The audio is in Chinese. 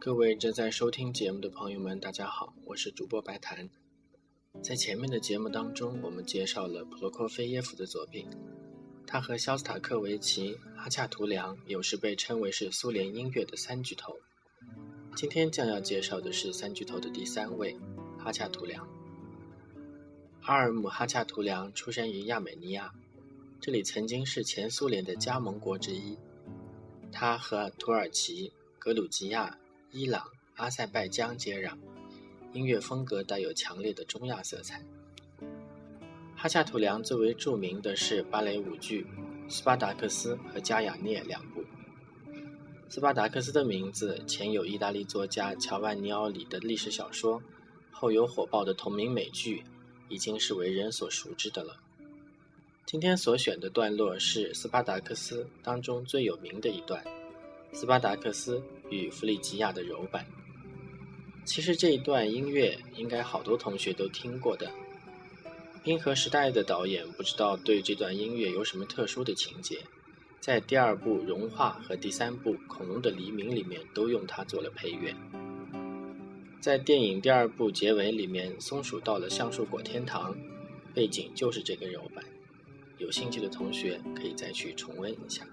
各位正在收听节目的朋友们，大家好，我是主播白檀。在前面的节目当中，我们介绍了普罗科菲耶夫的作品，他和肖斯塔科维奇、哈恰图良有时被称为是苏联音乐的三巨头。今天将要介绍的是三巨头的第三位，哈恰图良。阿尔姆哈恰图良出生于亚美尼亚，这里曾经是前苏联的加盟国之一。他和土耳其、格鲁吉亚、伊朗、阿塞拜疆接壤，音乐风格带有强烈的中亚色彩。哈恰图良最为著名的是芭蕾舞剧《斯巴达克斯》和《加雅涅》两部。《斯巴达克斯》的名字前有意大利作家乔万尼奥里的历史小说，后有火爆的同名美剧，已经是为人所熟知的了。今天所选的段落是《斯巴达克斯》当中最有名的一段，《斯巴达克斯与弗里吉亚的柔版》。其实这一段音乐应该好多同学都听过的，《冰河时代》的导演不知道对这段音乐有什么特殊的情节。在第二部《融化》和第三部《恐龙的黎明》里面都用它做了配乐。在电影第二部结尾里面，松鼠到了橡树果天堂，背景就是这个柔版。有兴趣的同学可以再去重温一下。